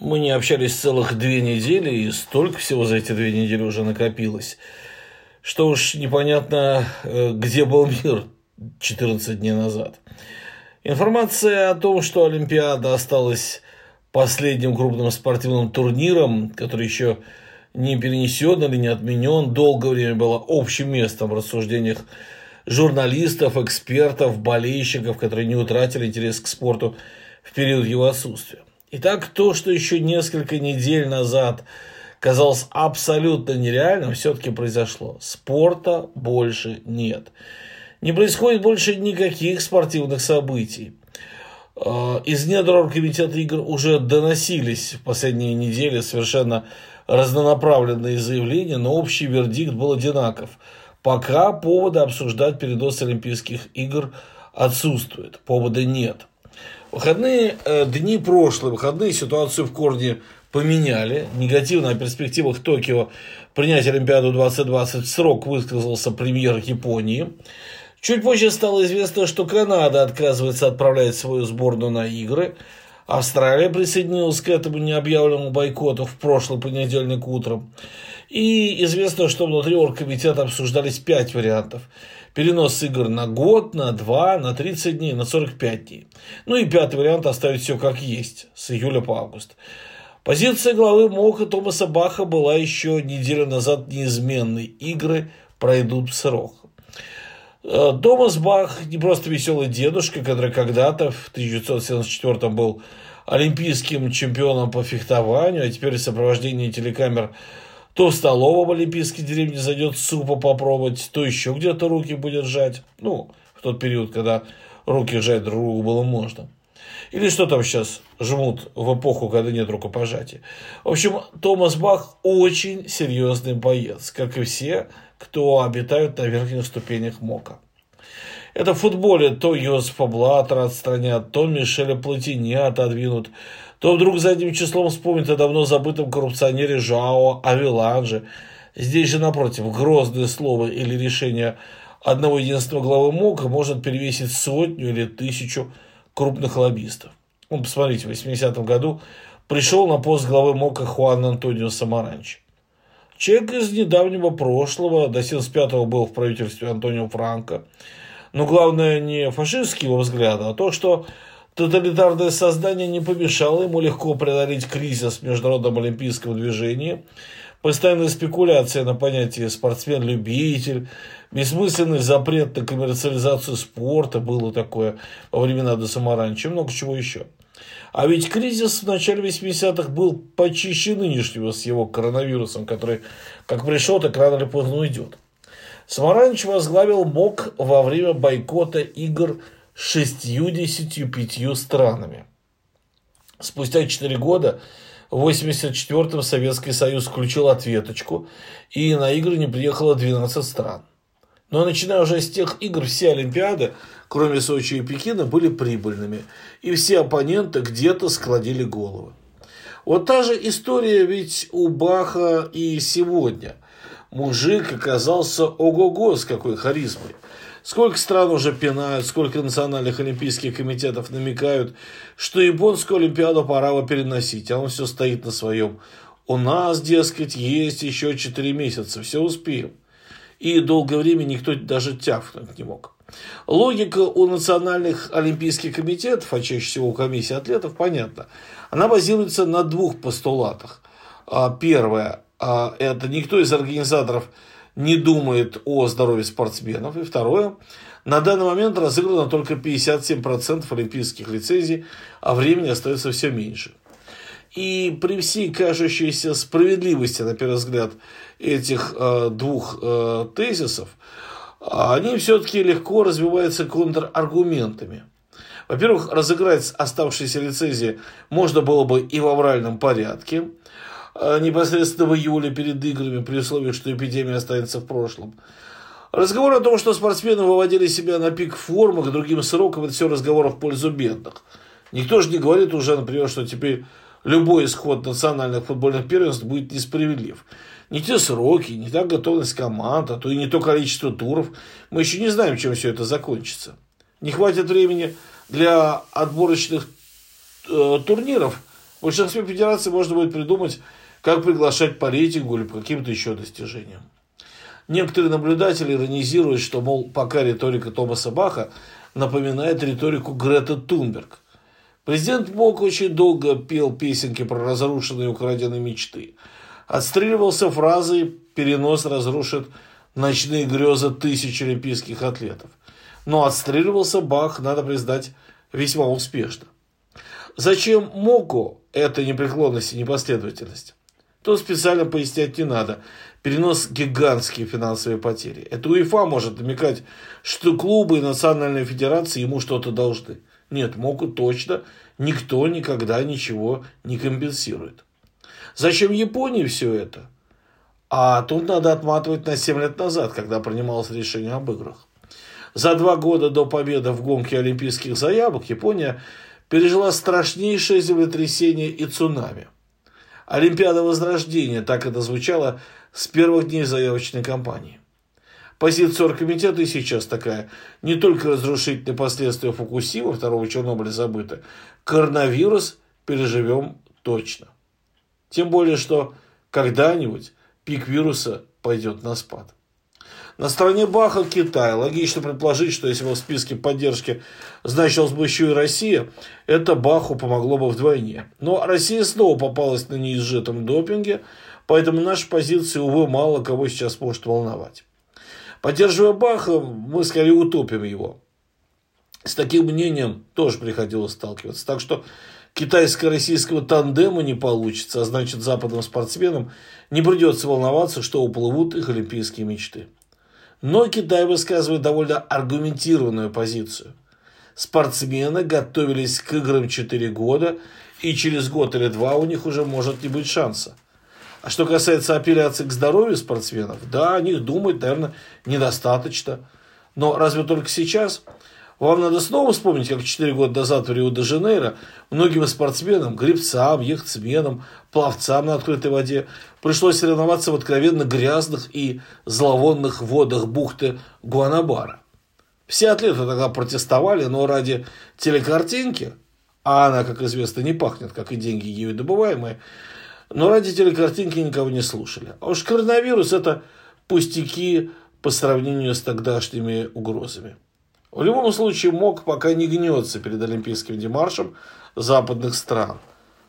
Мы не общались целых две недели, и столько всего за эти две недели уже накопилось, что уж непонятно, э, где был мир 14 дней назад. Информация о том, что Олимпиада осталась последним крупным спортивным турниром, который еще не перенесен или не отменен, долгое время была общим местом в рассуждениях журналистов, экспертов, болельщиков, которые не утратили интерес к спорту в период его отсутствия. Итак, то, что еще несколько недель назад казалось абсолютно нереальным, все-таки произошло. Спорта больше нет. Не происходит больше никаких спортивных событий. А, из недр оргкомитета игр уже доносились в последние недели совершенно разнонаправленные заявления, но общий вердикт был одинаков. Пока повода обсуждать перенос Олимпийских игр отсутствует, повода нет. Выходные э, дни прошлые, выходные ситуацию в корне поменяли. Негативно о перспективах Токио принять Олимпиаду 2020 в срок высказался премьер Японии. Чуть позже стало известно, что Канада отказывается отправлять свою сборную на игры. Австралия присоединилась к этому необъявленному бойкоту в прошлый понедельник утром. И известно, что внутри оргкомитета обсуждались пять вариантов. Перенос игр на год, на два, на 30 дней, на 45 дней. Ну и пятый вариант оставить все как есть, с июля по август. Позиция главы МОКа Томаса Баха была еще неделю назад неизменной. Игры пройдут в срок. Э, Томас Бах не просто веселый дедушка, который когда-то в 1974 был олимпийским чемпионом по фехтованию, а теперь в сопровождении телекамер то в столовом олимпийской деревне зайдет супа попробовать, то еще где-то руки будет жать. Ну, в тот период, когда руки жать друг другу было можно. Или что там сейчас жмут в эпоху, когда нет рукопожатия. В общем, Томас Бах очень серьезный боец, как и все кто обитают на верхних ступенях МОКа. Это в футболе то Йосифа Блаттера отстранят, то Мишеля Платини отодвинут, то вдруг задним числом вспомнят о давно забытом коррупционере Жао Авиланже. Здесь же, напротив, грозное слово или решение одного единственного главы МОКа может перевесить сотню или тысячу крупных лоббистов. Он, посмотрите, в 80-м году пришел на пост главы МОКа Хуан Антонио Самаранчи. Человек из недавнего прошлого, до 75-го был в правительстве Антонио Франко. Но главное не фашистские его взгляды, а то, что тоталитарное создание не помешало ему легко преодолеть кризис в международном олимпийском движении, постоянная спекуляция на понятие спортсмен-любитель, бессмысленный запрет на коммерциализацию спорта, было такое во времена до Самаранча, много чего еще – а ведь кризис в начале 80-х был почище нынешнего с его коронавирусом, который как пришел, так рано или поздно уйдет. Самаранч возглавил МОК во время бойкота игр 65 странами. Спустя 4 года в 1984-м Советский Союз включил ответочку, и на игры не приехало 12 стран. Но начиная уже с тех игр все Олимпиады, кроме Сочи и Пекина, были прибыльными, и все оппоненты где-то складили головы. Вот та же история ведь у Баха и сегодня. Мужик оказался ого-го с какой харизмой. Сколько стран уже пинают, сколько национальных олимпийских комитетов намекают, что японскую олимпиаду пора бы переносить, а он все стоит на своем. У нас, дескать, есть еще 4 месяца, все успеем и долгое время никто даже тяфнуть не мог. Логика у национальных олимпийских комитетов, а чаще всего у комиссии атлетов, понятна. Она базируется на двух постулатах. А, первое а, – это никто из организаторов не думает о здоровье спортсменов. И второе – на данный момент разыграно только 57% олимпийских лицензий, а времени остается все меньше. И при всей кажущейся справедливости, на первый взгляд, этих э, двух э, тезисов, они все-таки легко развиваются контраргументами. Во-первых, разыграть оставшиеся лицензии можно было бы и в авральном порядке, э, непосредственно в июле перед играми, при условии, что эпидемия останется в прошлом. Разговор о том, что спортсмены выводили себя на пик формы к другим срокам, это все разговоры в пользу бедных. Никто же не говорит уже, например, что теперь любой исход национальных футбольных первенств будет несправедлив. Не те сроки, не та готовность команд, а то и не то количество туров. Мы еще не знаем, чем все это закончится. Не хватит времени для отборочных э, турниров, В большинстве федераций можно будет придумать, как приглашать по рейтингу или по каким-то еще достижениям. Некоторые наблюдатели иронизируют, что, мол, пока риторика Томаса Баха напоминает риторику Грета Тунберг. Президент Мок очень долго пел песенки про разрушенные и украденные мечты. Отстреливался фразой «перенос разрушит ночные грезы тысяч олимпийских атлетов». Но отстреливался Бах, надо признать, весьма успешно. Зачем Моку эта непреклонность и непоследовательность? То специально пояснять не надо. Перенос гигантские финансовые потери. Это УЕФА может намекать, что клубы и национальные федерации ему что-то должны. Нет, могут точно никто никогда ничего не компенсирует. Зачем Японии все это? А тут надо отматывать на 7 лет назад, когда принималось решение об играх. За два года до победы в гонке олимпийских заявок Япония пережила страшнейшее землетрясение и цунами. Олимпиада Возрождения, так это звучало с первых дней заявочной кампании. Позиция оргкомитета и сейчас такая. Не только разрушительные последствия Фукусима, второго Чернобыля забыто. Коронавирус переживем точно. Тем более, что когда-нибудь пик вируса пойдет на спад. На стороне Баха Китай. Логично предположить, что если в списке поддержки значилась бы еще и Россия, это Баху помогло бы вдвойне. Но Россия снова попалась на неизжитом допинге, поэтому наша позиция, увы, мало кого сейчас может волновать. Поддерживая Баха, мы скорее утопим его. С таким мнением тоже приходилось сталкиваться. Так что китайско-российского тандема не получится, а значит западным спортсменам не придется волноваться, что уплывут их олимпийские мечты. Но Китай высказывает довольно аргументированную позицию. Спортсмены готовились к играм 4 года, и через год или два у них уже может не быть шанса. А что касается апелляции к здоровью спортсменов, да, о них думать, наверное, недостаточно. Но разве только сейчас? Вам надо снова вспомнить, как 4 года назад в Рио-де-Жанейро многим спортсменам, гребцам, яхтсменам, пловцам на открытой воде пришлось соревноваться в откровенно грязных и зловонных водах бухты Гуанабара. Все атлеты тогда протестовали, но ради телекартинки, а она, как известно, не пахнет, как и деньги ею добываемые, но ради телекартинки никого не слушали. А уж коронавирус – это пустяки по сравнению с тогдашними угрозами. В любом случае, МОК пока не гнется перед олимпийским демаршем западных стран.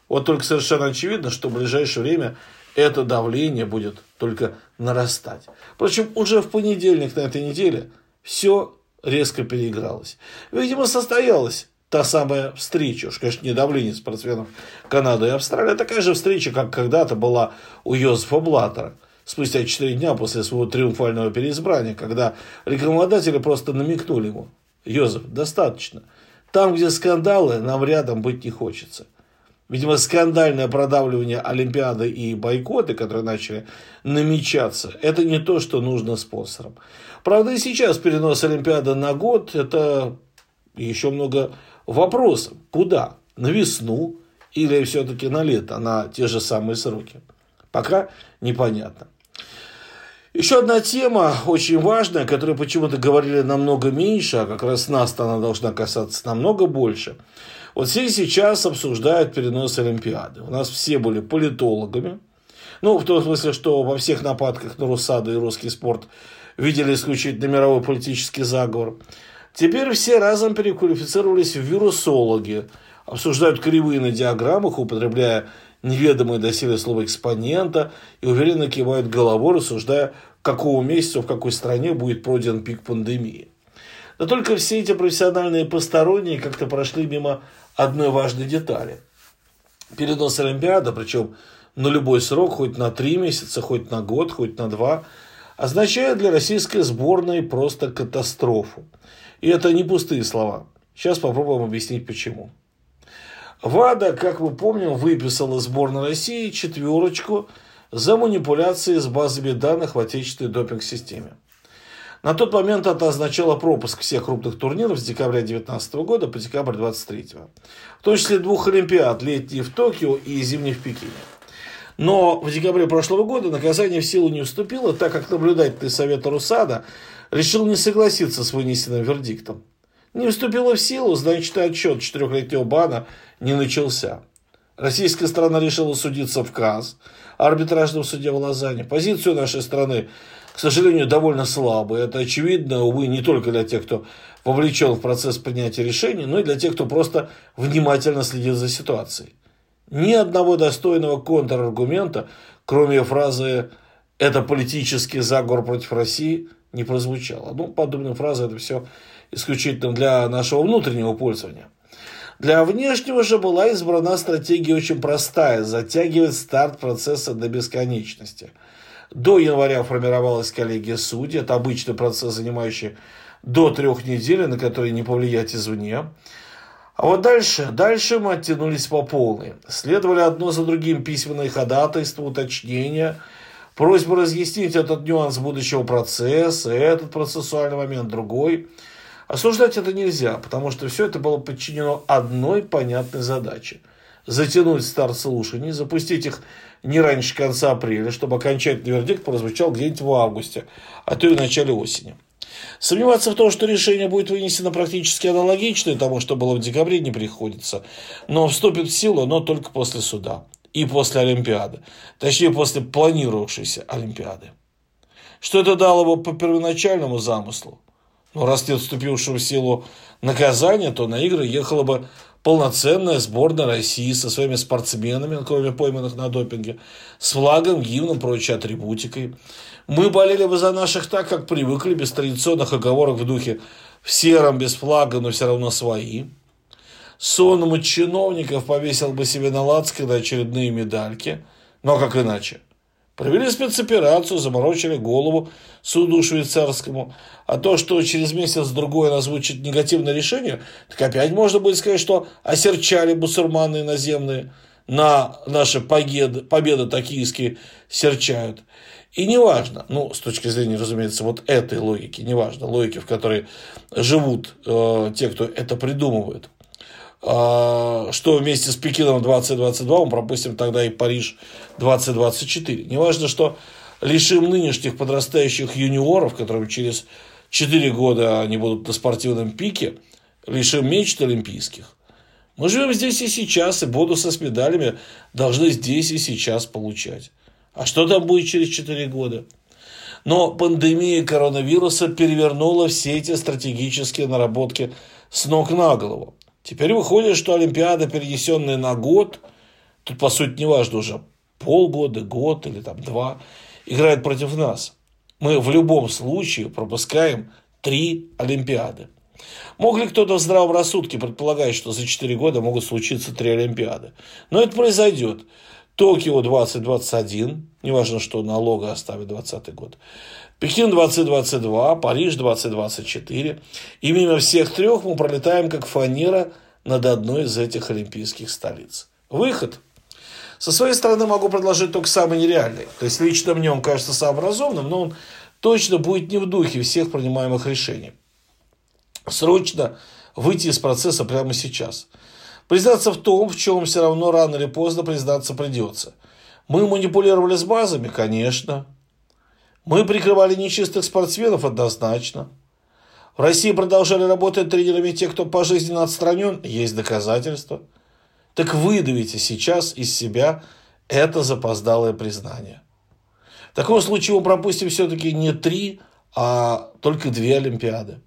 Вот только совершенно очевидно, что в ближайшее время это давление будет только нарастать. Впрочем, уже в понедельник на этой неделе все резко переигралось. Видимо, состоялась та самая встреча, уж, конечно, не давление спортсменов Канады и Австралии, а такая же встреча, как когда-то была у Йозефа Блаттера спустя 4 дня после своего триумфального переизбрания, когда рекламодатели просто намекнули ему, Йозеф, достаточно. Там, где скандалы, нам рядом быть не хочется. Видимо, скандальное продавливание Олимпиады и бойкоты, которые начали намечаться, это не то, что нужно спонсорам. Правда, и сейчас перенос Олимпиады на год – это еще много вопросов. Куда? На весну или все-таки на лето, на те же самые сроки? Пока непонятно. Еще одна тема очень важная, которую почему-то говорили намного меньше, а как раз нас она должна касаться намного больше. Вот все сейчас обсуждают перенос Олимпиады. У нас все были политологами. Ну, в том смысле, что во всех нападках на Русаду и русский спорт видели исключительно мировой политический заговор. Теперь все разом переквалифицировались в вирусологи, обсуждают кривые на диаграммах, употребляя неведомые доселе слова экспонента и уверенно кивают головой, рассуждая, какого месяца в какой стране будет пройден пик пандемии. Но только все эти профессиональные посторонние как-то прошли мимо одной важной детали. Перенос Олимпиады, причем на любой срок, хоть на три месяца, хоть на год, хоть на два, означает для российской сборной просто катастрофу. И это не пустые слова. Сейчас попробуем объяснить почему. ВАДА, как мы помним, выписала сборной России четверочку за манипуляции с базами данных в отечественной допинг-системе. На тот момент это означало пропуск всех крупных турниров с декабря 2019 года по декабрь 2023. В том числе двух Олимпиад, летней в Токио и зимней в Пекине. Но в декабре прошлого года наказание в силу не вступило, так как наблюдательный совет Русада решил не согласиться с вынесенным вердиктом. Не вступило в силу, значит, отчет четырехлетнего бана не начался. Российская сторона решила судиться в КАС, арбитражном суде в Лозанне. Позицию нашей страны, к сожалению, довольно слабая. Это очевидно, увы, не только для тех, кто вовлечен в процесс принятия решений, но и для тех, кто просто внимательно следит за ситуацией. Ни одного достойного контраргумента, кроме фразы «это политический заговор против России», не прозвучало. Ну, подобные фразы – это все исключительно для нашего внутреннего пользования. Для внешнего же была избрана стратегия очень простая – затягивать старт процесса до бесконечности. До января формировалась коллегия судей, это обычный процесс, занимающий до трех недель, на который не повлиять извне. А вот дальше, дальше мы оттянулись по полной. Следовали одно за другим письменные ходатайства, уточнения, просьбы разъяснить этот нюанс будущего процесса, этот процессуальный момент, другой. Осуждать это нельзя, потому что все это было подчинено одной понятной задаче – затянуть старт слушаний, запустить их не раньше конца апреля, чтобы окончательный вердикт прозвучал где-нибудь в августе, а то и в начале осени. Сомневаться в том, что решение будет вынесено практически аналогичное тому, что было в декабре, не приходится. Но вступит в силу оно только после суда и после Олимпиады. Точнее, после планировавшейся Олимпиады. Что это дало бы по первоначальному замыслу? Ну, раз нет вступившего в силу наказания, то на игры ехала бы полноценная сборная России со своими спортсменами, кроме пойманных на допинге, с флагом, гимном, прочей атрибутикой. Мы болели бы за наших так, как привыкли, без традиционных оговорок в духе «в сером, без флага, но все равно свои». Сонным от чиновников повесил бы себе на лацканы очередные медальки. Но как иначе? Провели спецоперацию, заморочили голову суду швейцарскому. А то, что через месяц-другой он озвучит негативное решение, так опять можно будет сказать, что осерчали бусурманы наземные на наши победы, победы токийские серчают. И неважно, ну, с точки зрения, разумеется, вот этой логики, неважно, логики, в которой живут э, те, кто это придумывает, что вместе с Пекином 2022 мы пропустим тогда и Париж 2024. Неважно, что лишим нынешних подрастающих юниоров, которым через 4 года они будут на спортивном пике, лишим мечт олимпийских. Мы живем здесь и сейчас, и бонусы с медалями должны здесь и сейчас получать. А что там будет через 4 года? Но пандемия коронавируса перевернула все эти стратегические наработки с ног на голову. Теперь выходит, что Олимпиада, перенесенная на год, тут по сути не важно уже полгода, год или там два, играет против нас. Мы в любом случае пропускаем три Олимпиады. Мог ли кто-то в здравом рассудке предполагать, что за 4 года могут случиться три Олимпиады? Но это произойдет. Токио 2021, неважно, что налога оставит 2020 год. Пекин 2022, Париж 2024. И мимо всех трех мы пролетаем как фанера над одной из этих олимпийских столиц. Выход. Со своей стороны могу предложить только самый нереальный. То есть лично мне он кажется самым разумным, но он точно будет не в духе всех принимаемых решений. Срочно выйти из процесса прямо сейчас. Признаться в том, в чем все равно рано или поздно признаться придется. Мы манипулировали с базами, конечно. Мы прикрывали нечистых спортсменов однозначно. В России продолжали работать тренерами те, кто пожизненно отстранен, есть доказательства. Так выдавите сейчас из себя это запоздалое признание. В таком случае мы пропустим все-таки не три, а только две Олимпиады.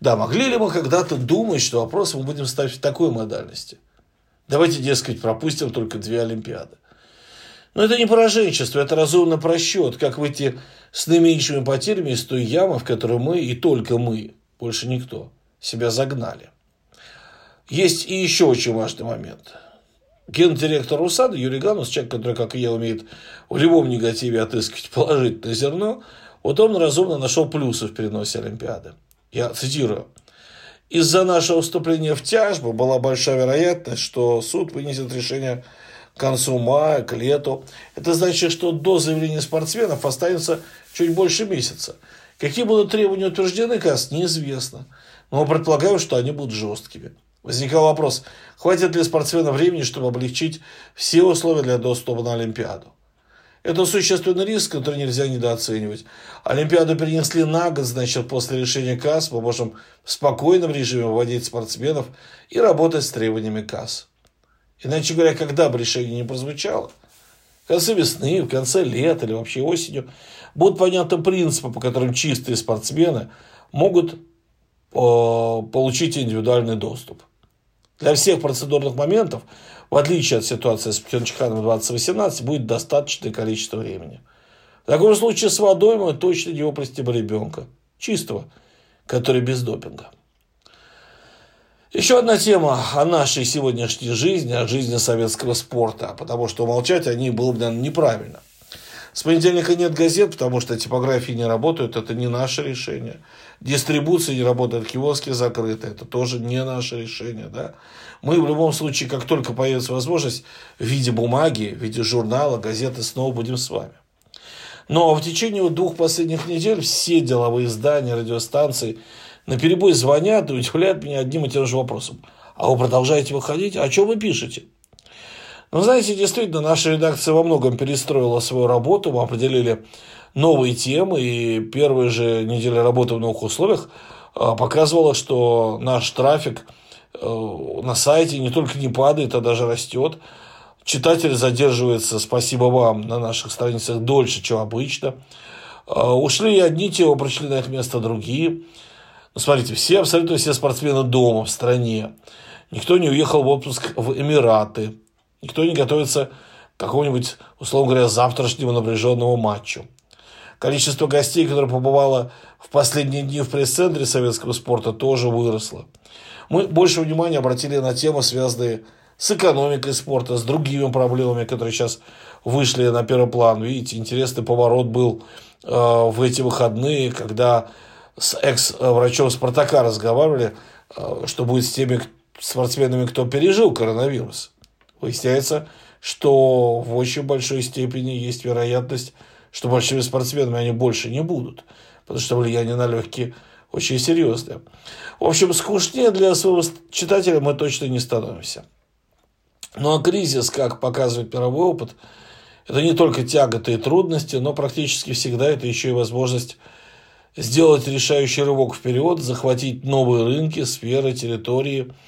Да, могли ли мы когда-то думать, что вопрос мы будем ставить в такой модальности? Давайте, дескать, пропустим только две Олимпиады. Но это не пораженчество, это разумный просчет, как выйти с наименьшими потерями из той ямы, в которую мы и только мы, больше никто, себя загнали. Есть и еще очень важный момент. Гендиректор УСАДа Юрий Ганус, человек, который, как и я, умеет в любом негативе отыскивать положительное зерно, вот он разумно нашел плюсы в переносе Олимпиады. Я цитирую. Из-за нашего вступления в тяжбу была большая вероятность, что суд вынесет решение к концу мая, к лету. Это значит, что до заявления спортсменов останется чуть больше месяца. Какие будут требования утверждены, КАС, неизвестно. Но мы предполагаем, что они будут жесткими. Возникал вопрос, хватит ли спортсмена времени, чтобы облегчить все условия для доступа на Олимпиаду. Это существенный риск, который нельзя недооценивать. Олимпиаду перенесли на год, значит, после решения КАС мы можем в спокойном режиме вводить спортсменов и работать с требованиями КАС. Иначе говоря, когда бы решение не прозвучало, в конце весны, в конце лета или вообще осенью, будут понятны принципы, по которым чистые спортсмены могут э, получить индивидуальный доступ. Для всех процедурных моментов, в отличие от ситуации с Пхенчханом 2018, будет достаточное количество времени. В таком случае с водой мы точно не выпростим ребенка. Чистого, который без допинга. Еще одна тема о нашей сегодняшней жизни, о жизни советского спорта, потому что умолчать о ней было бы, наверное, неправильно. С понедельника нет газет, потому что типографии не работают, это не наше решение. Дистрибуция не работает, киоски закрыты, это тоже не наше решение. Да? Мы в любом случае, как только появится возможность, в виде бумаги, в виде журнала, газеты снова будем с вами. Но в течение двух последних недель все деловые издания, радиостанции на перебой звонят и удивляют меня одним и тем же вопросом. А вы продолжаете выходить? О чем вы пишете? Ну, знаете, действительно, наша редакция во многом перестроила свою работу, мы определили новые темы, и первые же недели работы в новых условиях а, показывала, что наш трафик э, на сайте не только не падает, а даже растет. Читатель задерживается, спасибо вам, на наших страницах дольше, чем обычно. А, ушли одни темы, пришли на их место другие. Ну, смотрите, все, абсолютно все спортсмены дома, в стране. Никто не уехал в отпуск в Эмираты. Никто не готовится к какому-нибудь, условно говоря, завтрашнему напряженному матчу. Количество гостей, которое побывало в последние дни в пресс-центре советского спорта, тоже выросло. Мы больше внимания обратили на темы, связанные с экономикой спорта, с другими проблемами, которые сейчас вышли на первый план. Видите, интересный поворот был э, в эти выходные, когда с экс-врачом Спартака разговаривали, э, что будет с теми спортсменами, кто пережил коронавирус. Выясняется, что в очень большой степени есть вероятность, что большими спортсменами они больше не будут, потому что влияние на легкие очень серьезное. В общем, скучнее для своего читателя мы точно не становимся. Ну а кризис, как показывает мировой опыт, это не только тяготы и трудности, но практически всегда это еще и возможность сделать решающий рывок вперед, захватить новые рынки, сферы, территории –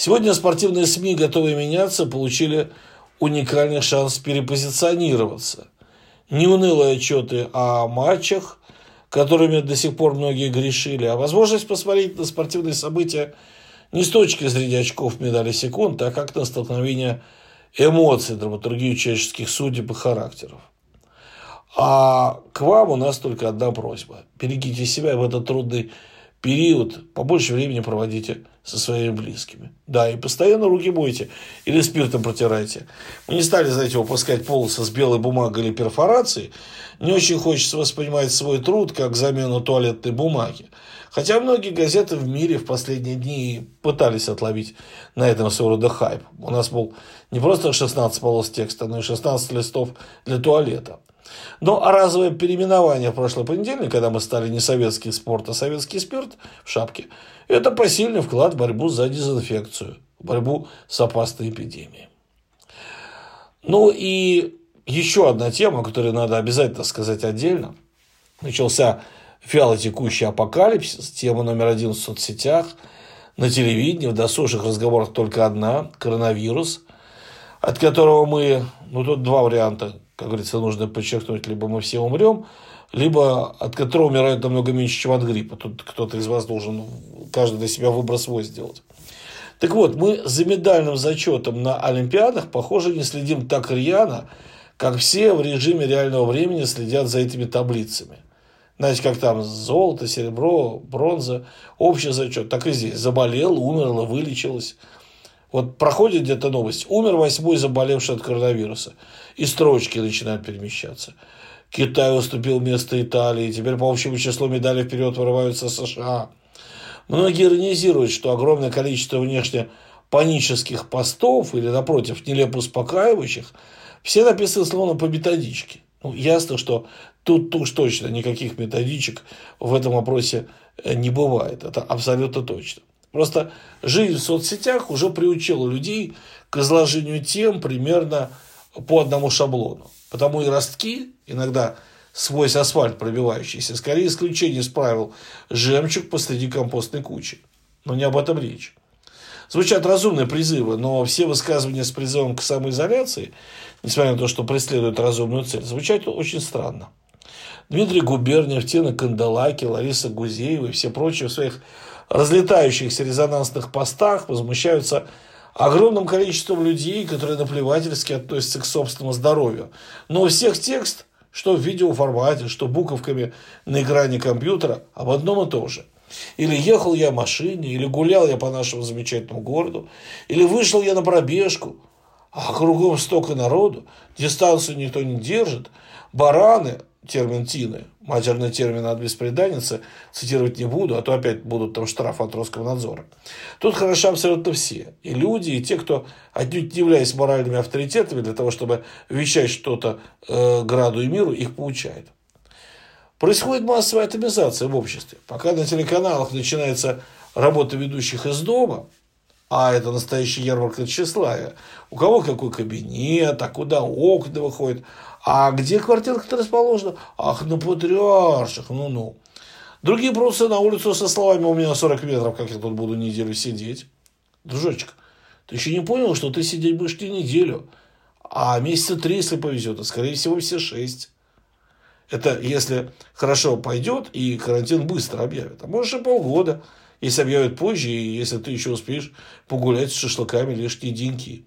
Сегодня спортивные СМИ, готовые меняться, получили уникальный шанс перепозиционироваться. Неунылые отчеты о матчах, которыми до сих пор многие грешили, а возможность посмотреть на спортивные события не с точки зрения очков медали секунд, а как на столкновение эмоций, драматургию человеческих судеб и характеров. А к вам у нас только одна просьба. Берегите себя в этот трудный период, побольше времени проводите со своими близкими. Да, и постоянно руки мойте или спиртом протирайте. Мы не стали, знаете, выпускать полосы с белой бумагой или перфорацией. Не очень хочется воспринимать свой труд как замену туалетной бумаги. Хотя многие газеты в мире в последние дни пытались отловить на этом своего рода хайп. У нас был не просто 16 полос текста, но и 16 листов для туалета. Но а разовое переименование в прошлый понедельник, когда мы стали не советский спорт, а советский спирт в шапке, это посильный вклад в борьбу за дезинфекцию, в борьбу с опасной эпидемией. Ну и еще одна тема, которую надо обязательно сказать отдельно. Начался вялотекущий апокалипсис, тема номер один в соцсетях, на телевидении, в досужих разговорах только одна – коронавирус, от которого мы, ну тут два варианта, как говорится, нужно подчеркнуть, либо мы все умрем, либо от которого умирают намного меньше, чем от гриппа. Тут кто-то из вас должен каждый для себя выбор свой сделать. Так вот, мы за медальным зачетом на Олимпиадах, похоже, не следим так рьяно, как все в режиме реального времени следят за этими таблицами. Знаете, как там золото, серебро, бронза, общий зачет, так и здесь. Заболел, умер, вылечилось. Вот проходит где-то новость. Умер восьмой заболевший от коронавируса. И строчки начинают перемещаться. Китай уступил место Италии. Теперь по общему числу медалей вперед вырываются США. Многие иронизируют, что огромное количество внешне панических постов или, напротив, нелепо успокаивающих, все написаны словно по методичке. Ну, ясно, что тут уж точно никаких методичек в этом вопросе э, не бывает. Это абсолютно точно. Просто жизнь в соцсетях уже приучила людей к изложению тем примерно по одному шаблону. Потому и ростки, иногда свой асфальт пробивающийся, скорее исключение из правил жемчуг посреди компостной кучи. Но не об этом речь. Звучат разумные призывы, но все высказывания с призывом к самоизоляции, несмотря на то, что преследуют разумную цель, звучат очень странно. Дмитрий Губерниев, Тина Канделаки, Лариса Гузеева и все прочие в своих разлетающихся резонансных постах возмущаются огромным количеством людей, которые наплевательски относятся к собственному здоровью. Но у всех текст, что в видеоформате, что буковками на экране компьютера, об одном и том же – или ехал я в машине, или гулял я по нашему замечательному городу, или вышел я на пробежку, а кругом столько народу, дистанцию никто не держит, бараны, термин Тины, матерный термин от беспреданницы, цитировать не буду, а то опять будут там штрафы от Роскомнадзора. Тут хороши абсолютно все. И люди, и те, кто, отнюдь не являясь моральными авторитетами, для того, чтобы вещать что-то э, граду и миру, их получает. Происходит массовая атомизация в обществе. Пока на телеканалах начинается работа ведущих из дома, а это настоящая ярмарка тщеславия, у кого какой кабинет, а куда окна выходят, а где квартирка-то расположена? Ах, на патриарших, ну-ну. Другие просто на улицу со словами «у меня 40 метров, как я тут буду неделю сидеть». Дружочек, ты еще не понял, что ты сидеть будешь не неделю, а месяца три, если повезет, а скорее всего все шесть. Это если хорошо пойдет и карантин быстро объявят. А может и полгода, если объявят позже, и если ты еще успеешь погулять с шашлыками лишние деньги.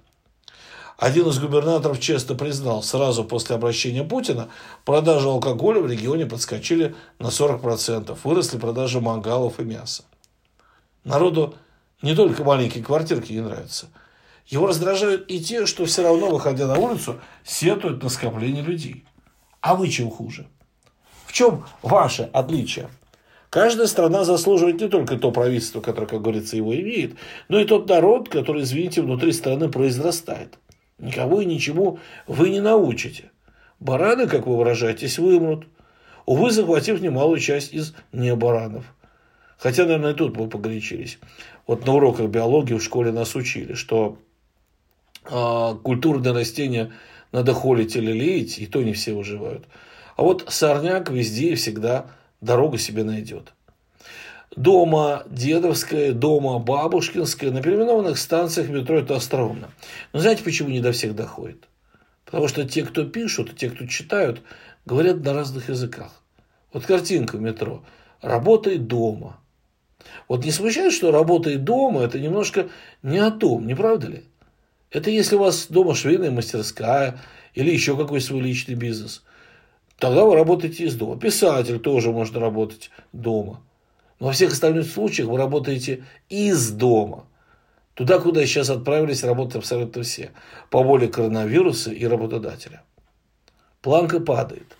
Один из губернаторов честно признал, сразу после обращения Путина продажи алкоголя в регионе подскочили на 40%. Выросли продажи мангалов и мяса. Народу не только маленькие квартирки не нравятся. Его раздражают и те, что все равно, выходя на улицу, сетуют на скопление людей. А вы чем хуже? В чем ваше отличие? Каждая страна заслуживает не только то правительство, которое, как говорится, его имеет, но и тот народ, который, извините, внутри страны произрастает. Никого и ничему вы не научите. Бараны, как вы выражаетесь, вымрут. Увы, захватив немалую часть из небаранов. Хотя, наверное, и тут мы погорячились. Вот на уроках биологии в школе нас учили, что э, культурные растения – надо холить или леять, и то не все выживают. А вот сорняк везде и всегда дорогу себе найдет. Дома Дедовская, дома Бабушкинская, на переименованных станциях метро это остроумно. Но знаете, почему не до всех доходит? Потому что те, кто пишут, те, кто читают, говорят на разных языках. Вот картинка в метро. Работает дома. Вот не смущает, что работает дома, это немножко не о том, не правда ли? Это если у вас дома швейная мастерская или еще какой свой личный бизнес. Тогда вы работаете из дома. Писатель тоже может работать дома. Но во всех остальных случаях вы работаете из дома. Туда, куда сейчас отправились работать абсолютно все. По воле коронавируса и работодателя. Планка падает.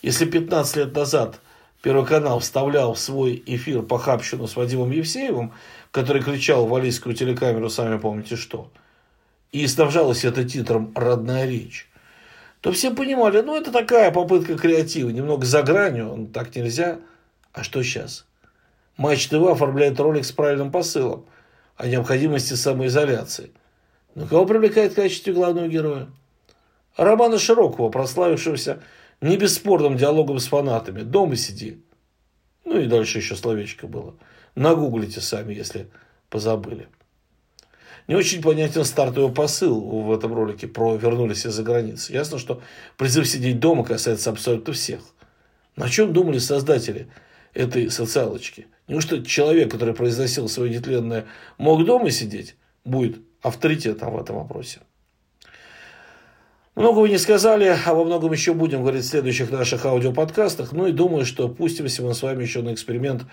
Если 15 лет назад Первый канал вставлял в свой эфир похабщину с Вадимом Евсеевым, который кричал в валийскую телекамеру, сами помните что – и снабжалось это титром «Родная речь», то все понимали, ну, это такая попытка креатива, немного за гранью, так нельзя. А что сейчас? Матч ТВ оформляет ролик с правильным посылом о необходимости самоизоляции. Но кого привлекает в качестве главного героя? Романа Широкого, прославившегося не бесспорным диалогом с фанатами. Дома сиди. Ну и дальше еще словечко было. Нагуглите сами, если позабыли. Не очень понятен стартовый посыл в этом ролике про «вернулись из-за границы». Ясно, что призыв сидеть дома касается абсолютно всех. На чем думали создатели этой социалочки? Неужто человек, который произносил свое нетленное «мог дома сидеть», будет авторитетом в этом вопросе? Много вы не сказали, а во многом еще будем говорить в следующих наших аудиоподкастах. Ну и думаю, что пустимся мы с вами еще на эксперимент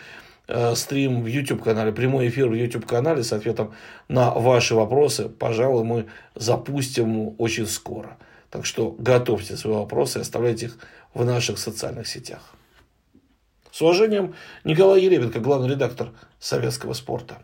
Э, стрим в YouTube-канале, прямой эфир в YouTube-канале с ответом на ваши вопросы, пожалуй, мы запустим очень скоро. Так что готовьте свои вопросы и оставляйте их в наших социальных сетях. С уважением, Николай Еребенко, главный редактор «Советского спорта».